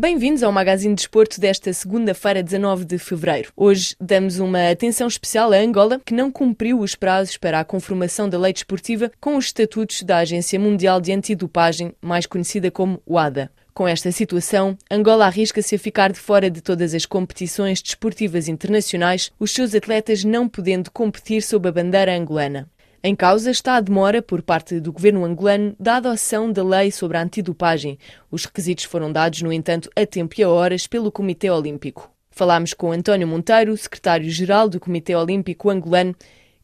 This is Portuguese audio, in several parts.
Bem-vindos ao Magazine de Desporto desta segunda-feira, 19 de fevereiro. Hoje damos uma atenção especial à Angola, que não cumpriu os prazos para a conformação da lei desportiva com os estatutos da Agência Mundial de Antidopagem, mais conhecida como WADA. Com esta situação, Angola arrisca-se a ficar de fora de todas as competições desportivas internacionais, os seus atletas não podendo competir sob a bandeira angolana. Em causa está a demora por parte do governo angolano da adoção da lei sobre a antidopagem. Os requisitos foram dados, no entanto, a tempo e a horas pelo Comitê Olímpico. Falámos com António Monteiro, secretário-geral do Comitê Olímpico angolano,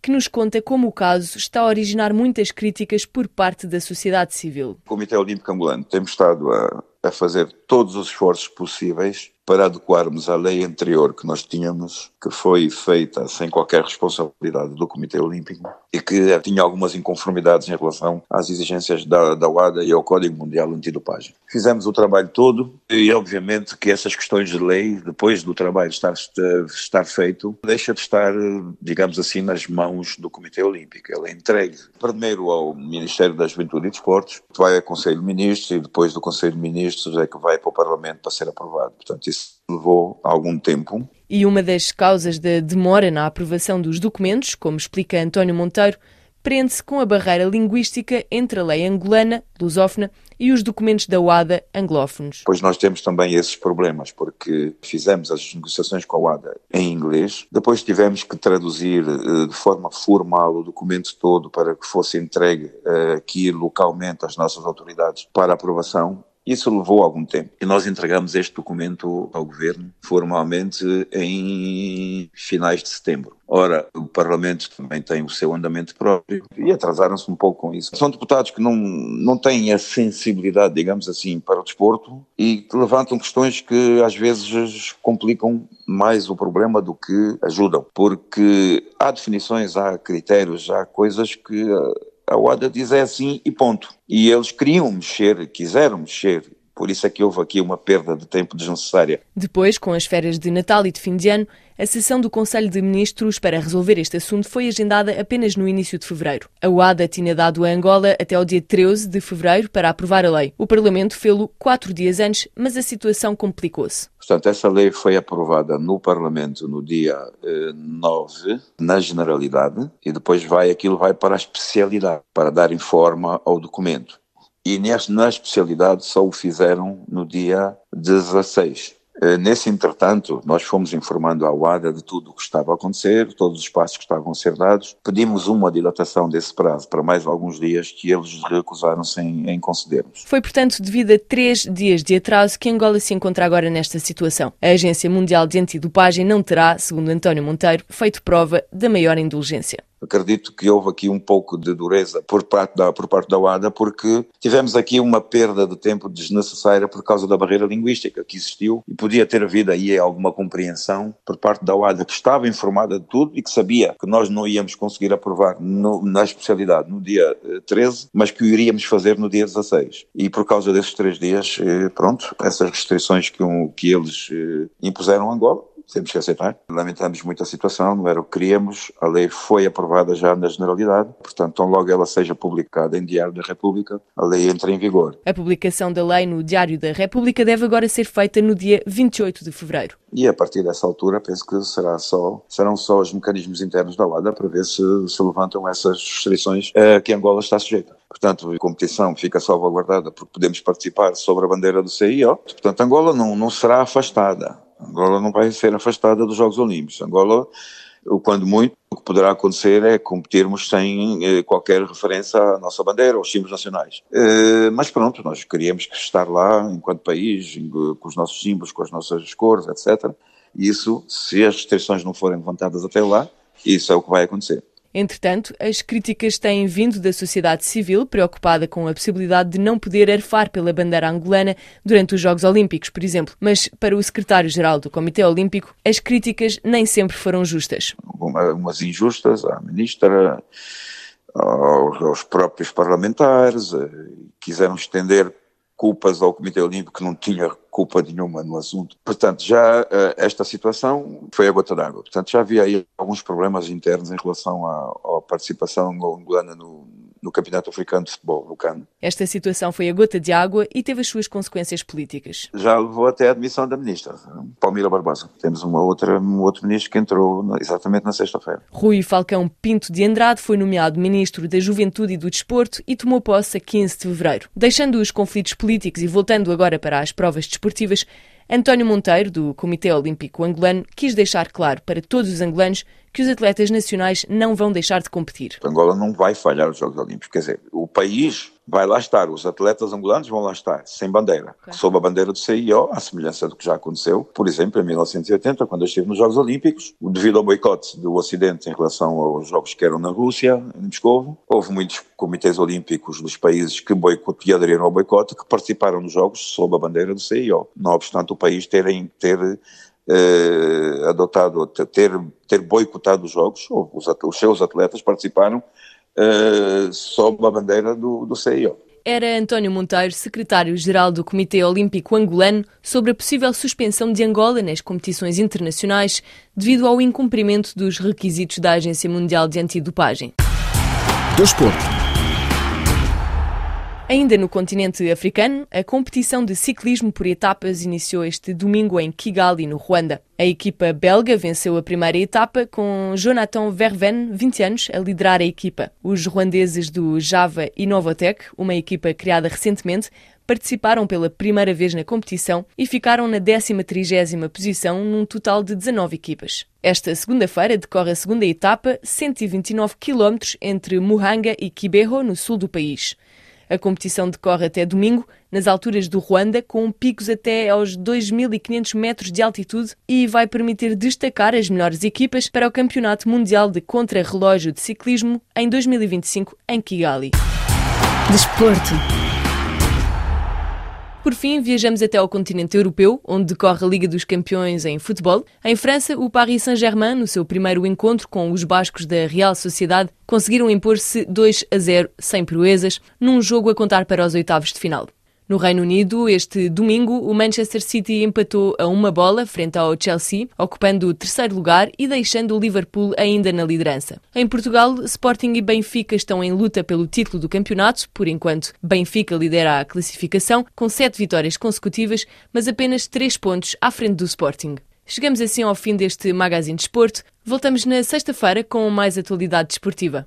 que nos conta como o caso está a originar muitas críticas por parte da sociedade civil. O Comitê Olímpico Angolano tem estado a, a fazer todos os esforços possíveis para adequarmos à lei anterior que nós tínhamos, que foi feita sem qualquer responsabilidade do Comitê Olímpico e que tinha algumas inconformidades em relação às exigências da, da UADA e ao Código Mundial Antidopagem. Fizemos o trabalho todo e, obviamente, que essas questões de lei, depois do trabalho estar, estar feito, deixa de estar, digamos assim, nas mãos do Comitê Olímpico. Ele é entregue primeiro ao Ministério da Juventude e Desportos, vai ao Conselho de Ministros e depois do Conselho de Ministros é que vai para o Parlamento para ser aprovado. Portanto, isso levou algum tempo. E uma das causas da demora na aprovação dos documentos, como explica António Monteiro, prende-se com a barreira linguística entre a lei angolana, lusófona, e os documentos da UADA anglófonos. Pois nós temos também esses problemas, porque fizemos as negociações com a UADA em inglês, depois tivemos que traduzir eh, de forma formal o documento todo para que fosse entregue eh, aqui localmente às nossas autoridades para aprovação isso levou algum tempo. E nós entregamos este documento ao governo formalmente em finais de setembro. Ora, o Parlamento também tem o seu andamento próprio e atrasaram-se um pouco com isso. São deputados que não, não têm a sensibilidade, digamos assim, para o desporto e que levantam questões que às vezes complicam mais o problema do que ajudam. Porque há definições, há critérios, há coisas que a OADA diz é assim e ponto. E eles queriam mexer, quiseram mexer. Por isso é que houve aqui uma perda de tempo desnecessária. Depois, com as férias de Natal e de fim de ano, a sessão do Conselho de Ministros para resolver este assunto foi agendada apenas no início de fevereiro. A UADA tinha dado a Angola até ao dia 13 de fevereiro para aprovar a lei. O Parlamento fê-lo quatro dias antes, mas a situação complicou-se. Portanto, essa lei foi aprovada no Parlamento no dia eh, 9, na generalidade, e depois vai aquilo vai para a especialidade, para dar forma ao documento. E na especialidade só o fizeram no dia 16. Eh, nesse entretanto, nós fomos informando a UADA de tudo o que estava a acontecer, todos os passos que estavam a ser dados. Pedimos uma dilatação desse prazo para mais alguns dias que eles recusaram-se em, em concedermos. Foi, portanto, devido a três dias de atraso que Angola se encontra agora nesta situação. A Agência Mundial de Antidopagem não terá, segundo António Monteiro, feito prova da maior indulgência. Acredito que houve aqui um pouco de dureza por parte da, por parte da UADA, porque tivemos aqui uma perda de tempo desnecessária por causa da barreira linguística que existiu e podia ter havido aí alguma compreensão por parte da UADA, que estava informada de tudo e que sabia que nós não íamos conseguir aprovar no, na especialidade no dia 13, eh, mas que o iríamos fazer no dia 16. E por causa desses três dias, eh, pronto, essas restrições que, que eles eh, impuseram a Angola, temos que aceitar. Lamentamos muito a situação, não era o que queríamos. A lei foi aprovada já na generalidade, portanto, tão logo ela seja publicada em Diário da República, a lei entra em vigor. A publicação da lei no Diário da República deve agora ser feita no dia 28 de fevereiro. E a partir dessa altura, penso que será só, serão só os mecanismos internos da OADA para ver se se levantam essas restrições a que Angola está sujeita. Portanto, a competição fica salvaguardada porque podemos participar sobre a bandeira do CIO. Portanto, Angola não, não será afastada. Angola não vai ser afastada dos Jogos Olímpicos. Angola, quando muito, o que poderá acontecer é competirmos sem eh, qualquer referência à nossa bandeira, aos símbolos nacionais. Eh, mas pronto, nós queríamos estar lá enquanto país, com os nossos símbolos, com as nossas cores, etc. E isso, se as restrições não forem levantadas até lá, isso é o que vai acontecer. Entretanto, as críticas têm vindo da sociedade civil, preocupada com a possibilidade de não poder arfar pela bandeira angolana durante os Jogos Olímpicos, por exemplo. Mas, para o secretário-geral do Comitê Olímpico, as críticas nem sempre foram justas. Umas injustas à ministra, aos próprios parlamentares, eh, quiseram estender culpas ao Comitê Olímpico que não tinha culpa nenhuma no assunto. Portanto, já uh, esta situação foi a gota d'água. Portanto, já havia aí alguns problemas internos em relação à, à participação angolana no, no Campeonato Africano de Futebol, no CAN. Esta situação foi a gota de água e teve as suas consequências políticas. Já levou até a admissão da ministra, Palmira Barbosa. Temos uma outra, um outro ministro que entrou exatamente na sexta-feira. Rui Falcão Pinto de Andrade foi nomeado Ministro da Juventude e do Desporto e tomou posse a 15 de fevereiro. Deixando os conflitos políticos e voltando agora para as provas desportivas, António Monteiro, do Comitê Olímpico Angolano, quis deixar claro para todos os angolanos que os atletas nacionais não vão deixar de competir. Angola não vai falhar os Jogos Olímpicos, quer dizer, o país vai lá estar, os atletas angolanos vão lá estar, sem bandeira, okay. sob a bandeira do CIO, à semelhança do que já aconteceu, por exemplo, em 1980, quando eu estive nos Jogos Olímpicos, devido ao boicote do Ocidente em relação aos Jogos que eram na Rússia, em Moscou, houve muitos comitês olímpicos dos países que, boicote, aderiram ao boicote, que participaram nos Jogos sob a bandeira do CIO, não obstante o país terem, ter eh, adotado, ter, ter boicotado os Jogos, os, os seus atletas participaram uh, sob a bandeira do, do CIO. Era António Monteiro, secretário-geral do Comitê Olímpico Angolano, sobre a possível suspensão de Angola nas competições internacionais devido ao incumprimento dos requisitos da Agência Mundial de Antidopagem. Desporto. Ainda no continente africano, a competição de ciclismo por etapas iniciou este domingo em Kigali, no Ruanda. A equipa belga venceu a primeira etapa com Jonathan Verven, 20 anos, a liderar a equipa. Os ruandeses do Java Innovotech, uma equipa criada recentemente, participaram pela primeira vez na competição e ficaram na 13ª posição num total de 19 equipas. Esta segunda-feira decorre a segunda etapa, 129 km entre Muhanga e Kibeho, no sul do país. A competição decorre até domingo, nas alturas do Ruanda, com picos até aos 2.500 metros de altitude e vai permitir destacar as melhores equipas para o Campeonato Mundial de Contrarrelógio de Ciclismo em 2025 em Kigali. Desporto. Por fim, viajamos até ao continente europeu, onde decorre a Liga dos Campeões em futebol. Em França, o Paris Saint-Germain, no seu primeiro encontro com os bascos da Real Sociedade, conseguiram impor-se 2 a 0 sem proezas, num jogo a contar para os oitavos de final. No Reino Unido, este domingo, o Manchester City empatou a uma bola frente ao Chelsea, ocupando o terceiro lugar e deixando o Liverpool ainda na liderança. Em Portugal, Sporting e Benfica estão em luta pelo título do campeonato. Por enquanto, Benfica lidera a classificação com sete vitórias consecutivas, mas apenas três pontos à frente do Sporting. Chegamos assim ao fim deste Magazine Esporte. Voltamos na sexta-feira com mais atualidade desportiva.